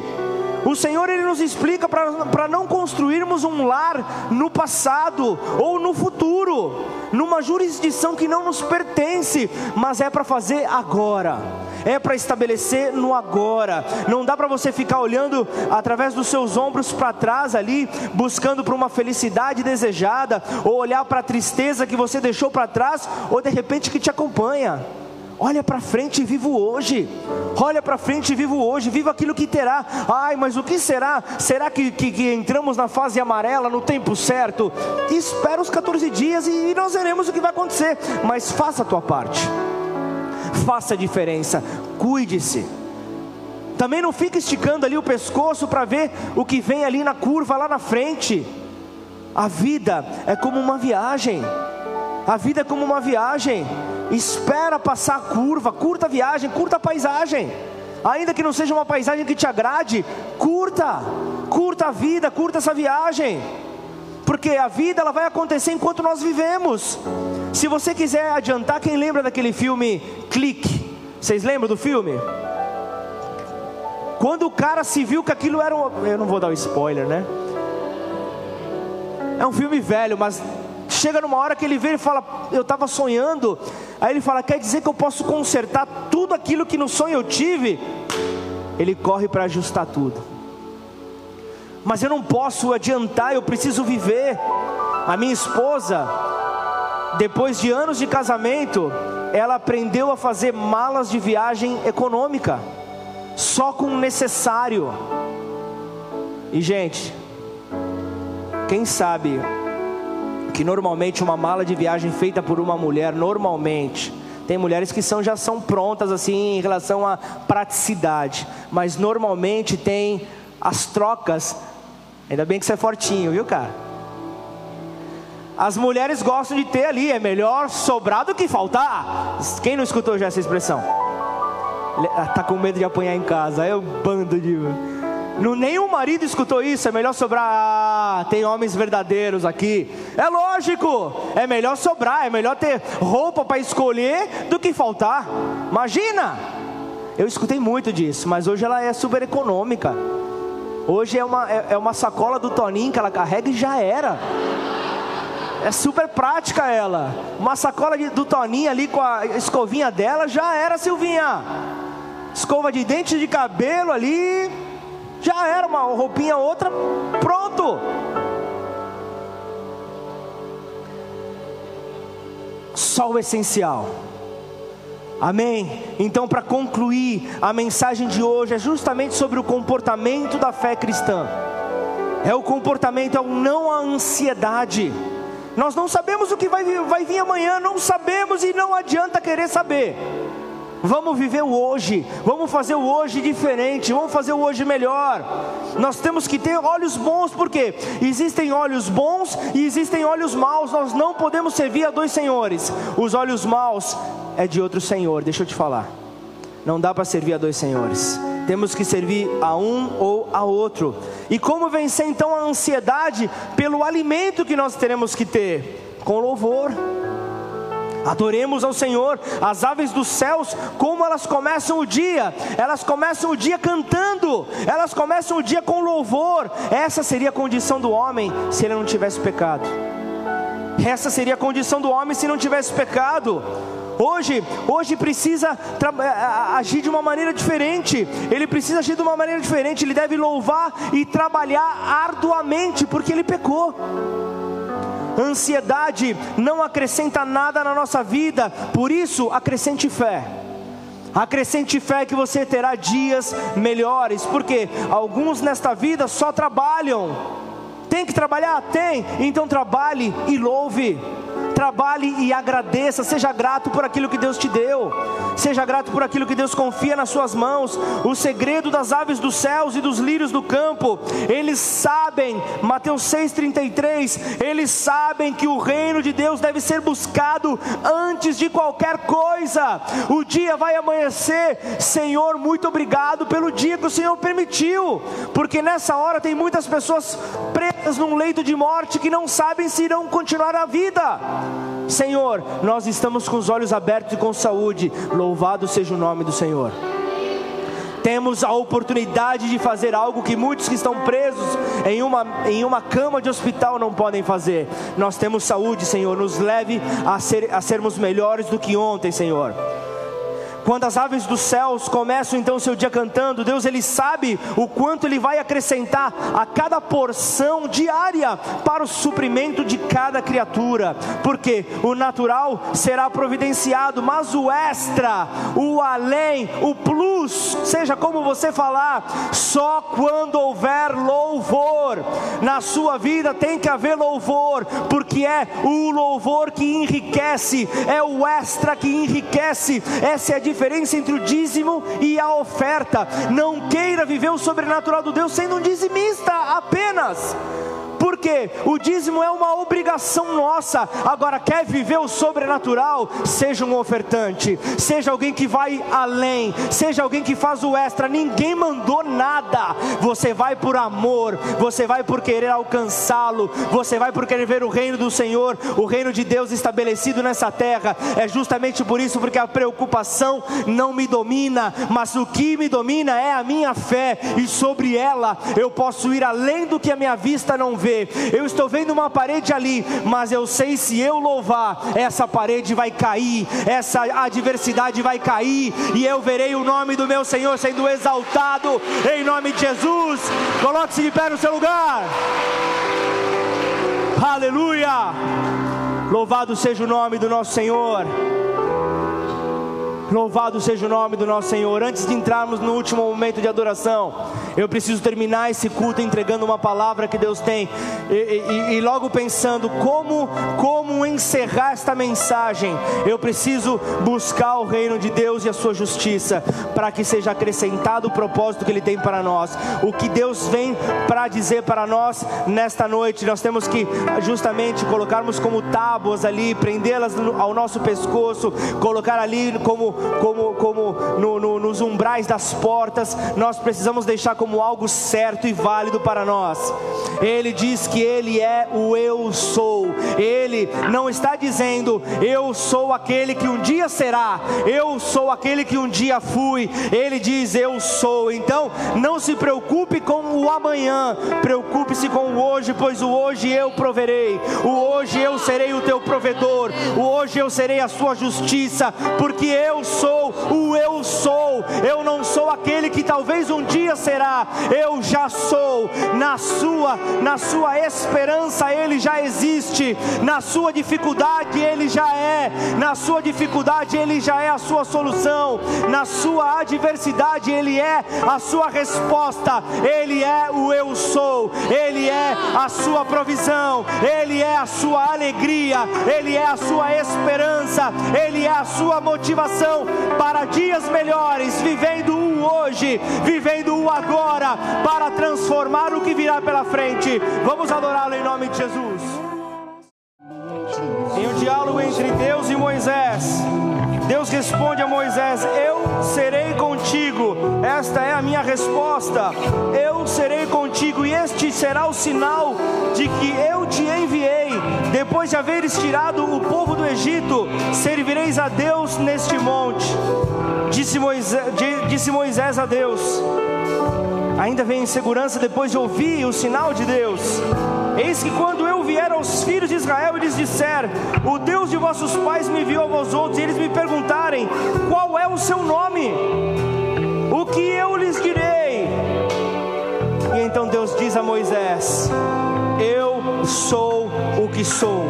Speaker 1: O Senhor ele nos explica para não construirmos um lar no passado ou no futuro, numa jurisdição que não nos pertence, mas é para fazer agora. É para estabelecer no agora. Não dá para você ficar olhando através dos seus ombros para trás ali, buscando por uma felicidade desejada, ou olhar para a tristeza que você deixou para trás, ou de repente que te acompanha. Olha para frente e vivo hoje. Olha para frente e vivo hoje. Viva aquilo que terá. Ai, mas o que será? Será que, que, que entramos na fase amarela no tempo certo? Espera os 14 dias e, e nós veremos o que vai acontecer. Mas faça a tua parte. Faça a diferença. Cuide-se Também não fica esticando ali o pescoço para ver o que vem ali na curva lá na frente. A vida é como uma viagem. A vida é como uma viagem. Espera passar a curva, curta a viagem, curta a paisagem. Ainda que não seja uma paisagem que te agrade, curta, curta a vida, curta essa viagem. Porque a vida ela vai acontecer enquanto nós vivemos. Se você quiser adiantar, quem lembra daquele filme Clique? Vocês lembram do filme? Quando o cara se viu que aquilo era um. Eu não vou dar o um spoiler, né? É um filme velho, mas chega numa hora que ele vê e fala: Eu estava sonhando. Aí ele fala: Quer dizer que eu posso consertar tudo aquilo que no sonho eu tive? Ele corre para ajustar tudo. Mas eu não posso adiantar, eu preciso viver. A minha esposa, depois de anos de casamento, ela aprendeu a fazer malas de viagem econômica só com o necessário. E gente, quem sabe que normalmente uma mala de viagem feita por uma mulher, normalmente, tem mulheres que são, já são prontas assim em relação à praticidade, mas normalmente tem as trocas. Ainda bem que você é fortinho, viu, cara? As mulheres gostam de ter ali, é melhor sobrar do que faltar. Quem não escutou já essa expressão? Tá com medo de apanhar em casa. Aí o bando de. Não, nenhum marido escutou isso. É melhor sobrar. Ah, tem homens verdadeiros aqui. É lógico. É melhor sobrar. É melhor ter roupa para escolher do que faltar. Imagina. Eu escutei muito disso, mas hoje ela é super econômica. Hoje é uma, é, é uma sacola do Toninho que ela carrega e já era. É super prática ela. Uma sacola de, do Toninho ali com a escovinha dela já era, Silvinha escova de dente de cabelo ali, já era uma roupinha outra, pronto. Só o essencial. Amém? Então, para concluir, a mensagem de hoje é justamente sobre o comportamento da fé cristã. É o comportamento, é o não a ansiedade. Nós não sabemos o que vai, vai vir amanhã, não sabemos e não adianta querer saber. Vamos viver o hoje, vamos fazer o hoje diferente, vamos fazer o hoje melhor. Nós temos que ter olhos bons, porque existem olhos bons e existem olhos maus. Nós não podemos servir a dois senhores. Os olhos maus é de outro senhor, deixa eu te falar. Não dá para servir a dois senhores. Temos que servir a um ou a outro. E como vencer então a ansiedade pelo alimento que nós teremos que ter? Com louvor Adoremos ao Senhor, as aves dos céus, como elas começam o dia, elas começam o dia cantando, elas começam o dia com louvor. Essa seria a condição do homem se ele não tivesse pecado. Essa seria a condição do homem se não tivesse pecado. Hoje, hoje precisa agir de uma maneira diferente. Ele precisa agir de uma maneira diferente. Ele deve louvar e trabalhar arduamente porque ele pecou. Ansiedade não acrescenta nada na nossa vida, por isso acrescente fé. Acrescente fé que você terá dias melhores, porque alguns nesta vida só trabalham. Tem que trabalhar? Tem. Então trabalhe e louve trabalhe e agradeça, seja grato por aquilo que Deus te deu, seja grato por aquilo que Deus confia nas suas mãos. O segredo das aves dos céus e dos lírios do campo, eles sabem, Mateus 6,33, eles sabem que o reino de Deus deve ser buscado antes de qualquer coisa. O dia vai amanhecer, Senhor, muito obrigado pelo dia que o Senhor permitiu, porque nessa hora tem muitas pessoas presas num leito de morte que não sabem se irão continuar a vida. Senhor, nós estamos com os olhos abertos e com saúde, louvado seja o nome do Senhor. Temos a oportunidade de fazer algo que muitos que estão presos em uma, em uma cama de hospital não podem fazer. Nós temos saúde, Senhor, nos leve a, ser, a sermos melhores do que ontem, Senhor. Quando as aves dos céus começam então o seu dia cantando, Deus ele sabe o quanto ele vai acrescentar a cada porção diária para o suprimento de cada criatura, porque o natural será providenciado, mas o extra, o além, o plus, seja como você falar, só quando houver louvor. Na sua vida tem que haver louvor, porque é o louvor que enriquece, é o extra que enriquece, essa é a diferença entre o dízimo e a oferta. Não queira viver o sobrenatural do Deus sendo um dizimista apenas porque o dízimo é uma obrigação nossa. Agora, quer viver o sobrenatural? Seja um ofertante, seja alguém que vai além, seja alguém que faz o extra. Ninguém mandou nada. Você vai por amor, você vai por querer alcançá-lo, você vai por querer ver o reino do Senhor, o reino de Deus estabelecido nessa terra. É justamente por isso, porque a preocupação não me domina, mas o que me domina é a minha fé, e sobre ela eu posso ir além do que a minha vista não vê eu estou vendo uma parede ali, mas eu sei se eu louvar, essa parede vai cair, essa adversidade vai cair, e eu verei o nome do meu Senhor sendo exaltado, em nome de Jesus. Coloque-se de pé no seu lugar. Aleluia! Louvado seja o nome do nosso Senhor. Louvado seja o nome do nosso Senhor. Antes de entrarmos no último momento de adoração, eu preciso terminar esse culto entregando uma palavra que Deus tem e, e, e, logo pensando como como encerrar esta mensagem. Eu preciso buscar o reino de Deus e a sua justiça para que seja acrescentado o propósito que Ele tem para nós. O que Deus vem para dizer para nós nesta noite, nós temos que justamente colocarmos como tábuas ali, prendê-las ao nosso pescoço, colocar ali como como, como no, no, nos umbrais das portas, nós precisamos deixar como algo certo e válido para nós. Ele diz que Ele é o eu sou, Ele não está dizendo eu sou aquele que um dia será, eu sou aquele que um dia fui, Ele diz eu sou. Então, não se preocupe com o amanhã, preocupe-se com o hoje, pois o hoje eu proverei, o hoje eu serei o teu provedor, o hoje eu serei a sua justiça, porque eu sou o eu sou. Eu não sou aquele que talvez um dia será. Eu já sou. Na sua, na sua esperança ele já existe. Na sua dificuldade ele já é. Na sua dificuldade ele já é a sua solução. Na sua adversidade ele é a sua resposta. Ele é o eu sou. Ele é a sua provisão. Ele é a sua alegria. Ele é a sua esperança. Ele é a sua motivação para dias melhores, vivendo o hoje, vivendo o agora, para transformar o que virá pela frente. Vamos adorá-lo em nome de Jesus. Em um diálogo entre Deus e Moisés, Deus responde a Moisés: Eu serei contigo. Esta é a minha resposta. Eu serei contigo, e este será o sinal de que eu te enviei. Depois de haveres tirado o povo do Egito, servireis a Deus neste monte. Disse Moisés, disse Moisés a Deus: Ainda vem insegurança depois de ouvir o sinal de Deus. Eis que quando eu vier aos filhos de Israel e lhes disser: O Deus de vossos pais me enviou a vós outros, e eles me perguntarem: Qual é o seu nome? O que eu lhes direi? E então Deus diz a Moisés: Eu sou o que sou.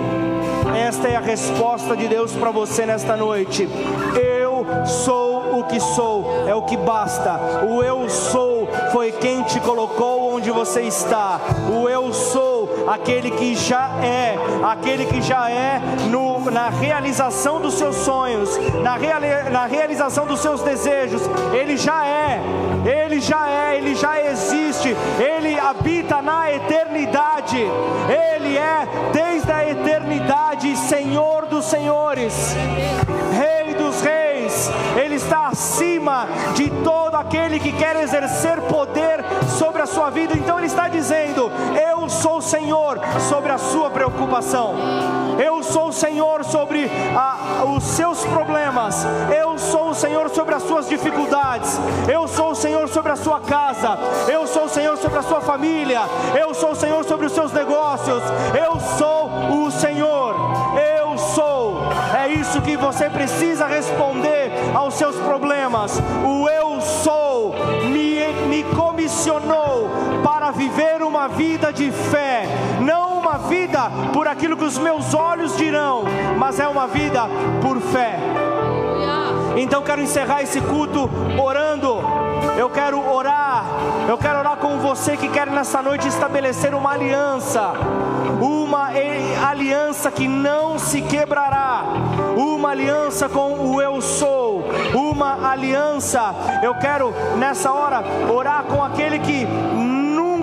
Speaker 1: Esta é a resposta de Deus para você nesta noite. Eu sou o que sou, é o que basta. O eu sou foi quem te colocou onde você está. O eu sou, aquele que já é, aquele que já é no, na realização dos seus sonhos, na, reali, na realização dos seus desejos. Ele já é, ele já é, ele já existe, ele habita na eternidade. Ele desde a eternidade Senhor dos senhores, Ele está acima de todo aquele que quer exercer poder sobre a sua vida. Então ele está dizendo: Eu sou o Senhor sobre a sua preocupação. Eu sou o Senhor sobre a, os seus problemas. Eu sou o Senhor sobre as suas dificuldades. Eu sou o Senhor sobre a sua casa. Eu sou o Senhor sobre a sua família. Eu sou o Senhor sobre os seus negócios. Eu sou o Senhor. Você precisa responder aos seus problemas. O eu sou me, me comissionou para viver uma vida de fé, não uma vida por aquilo que os meus olhos dirão, mas é uma vida por fé. Então quero encerrar esse culto orando Eu quero orar, eu quero orar com você que quer nessa noite estabelecer uma aliança, uma aliança que não se quebrará, uma aliança com o eu sou, uma aliança. Eu quero nessa hora orar com aquele que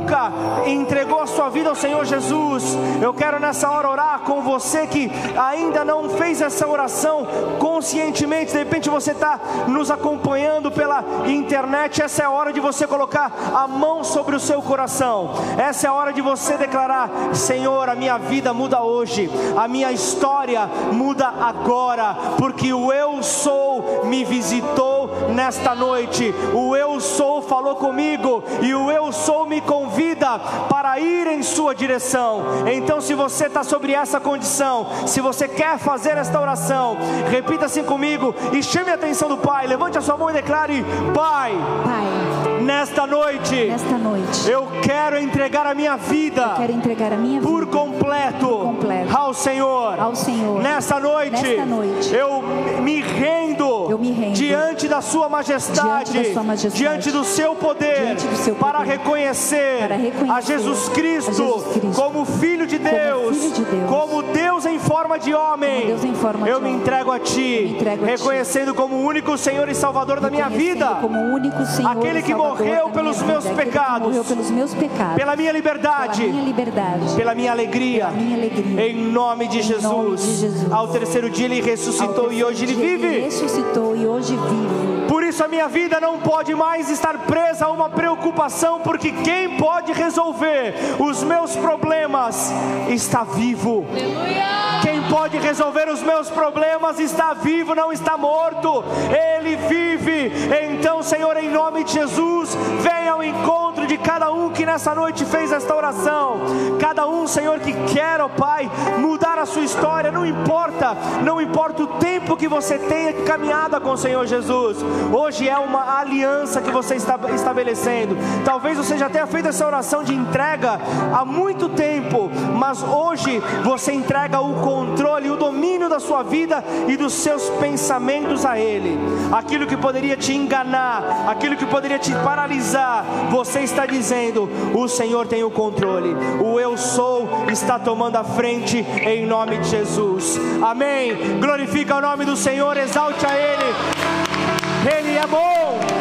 Speaker 1: nunca entregou a sua vida ao Senhor Jesus, eu quero nessa hora orar com você que ainda não fez essa oração conscientemente. De repente você está nos acompanhando pela internet. Essa é a hora de você colocar a mão sobre o seu coração. Essa é a hora de você declarar: Senhor, a minha vida muda hoje, a minha história muda agora, porque o eu sou me visitou nesta noite. O eu sou falou comigo e o eu sou me convida para ir em sua direção. Então, se você está sobre essa condição, se você quer fazer esta oração, repita assim comigo e chame a atenção do Pai. Levante a sua mão e declare: Pai.
Speaker 2: Pai
Speaker 1: nesta noite,
Speaker 2: nesta noite,
Speaker 1: eu quero entregar a minha vida,
Speaker 2: entregar a minha
Speaker 1: por
Speaker 2: vida
Speaker 1: completo,
Speaker 2: por completo
Speaker 1: ao Senhor,
Speaker 2: ao Senhor.
Speaker 1: Nesta noite,
Speaker 2: nesta noite,
Speaker 1: eu me rendo,
Speaker 2: rendo
Speaker 1: diante da Sua majestade,
Speaker 2: diante, sua majestade,
Speaker 1: diante do Seu poder,
Speaker 2: do seu
Speaker 1: para,
Speaker 2: poder
Speaker 1: reconhecer
Speaker 2: para reconhecer
Speaker 1: a Jesus Cristo,
Speaker 2: a Jesus Cristo
Speaker 1: como Filho de Deus,
Speaker 2: como, de Deus,
Speaker 1: como Deus em forma de homem.
Speaker 2: Forma
Speaker 1: eu
Speaker 2: de
Speaker 1: me entrego a Ti,
Speaker 2: entrego
Speaker 1: reconhecendo
Speaker 2: a ti.
Speaker 1: como o único Senhor e Salvador da minha vida, aquele que morreu pelos meus pecados,
Speaker 2: morreu pelos meus pecados,
Speaker 1: pela minha liberdade,
Speaker 2: pela minha, liberdade,
Speaker 1: pela minha alegria,
Speaker 2: pela minha alegria,
Speaker 1: em nome de,
Speaker 2: em
Speaker 1: Jesus.
Speaker 2: Nome de Jesus.
Speaker 1: Ao terceiro dia ele ressuscitou e hoje ele vive.
Speaker 2: Ele ressuscitou e hoje vive.
Speaker 1: Por isso a minha vida não pode mais estar presa a uma preocupação, porque quem pode resolver os meus problemas está vivo.
Speaker 3: Aleluia!
Speaker 1: Quem pode resolver os meus problemas está vivo, não está morto. Ele vive. Então, Senhor, em nome de Jesus, venha ao encontro de cada um que nessa noite fez esta oração. Cada um, Senhor, que quer, ó oh Pai, mudar a sua história, não importa, não importa o tempo que você tenha caminhado com o Senhor Jesus. Hoje é uma aliança que você está estabelecendo. Talvez você já tenha feito essa oração de entrega há muito tempo, mas hoje você entrega o controle, o domínio da sua vida e dos seus pensamentos a Ele. Aquilo que poderia te enganar, aquilo que poderia te paralisar, você está dizendo: o Senhor tem o controle, o eu sou está tomando a frente em nome de Jesus. Amém. Glorifica o nome do Senhor, exalte a Ele. Ele é bom.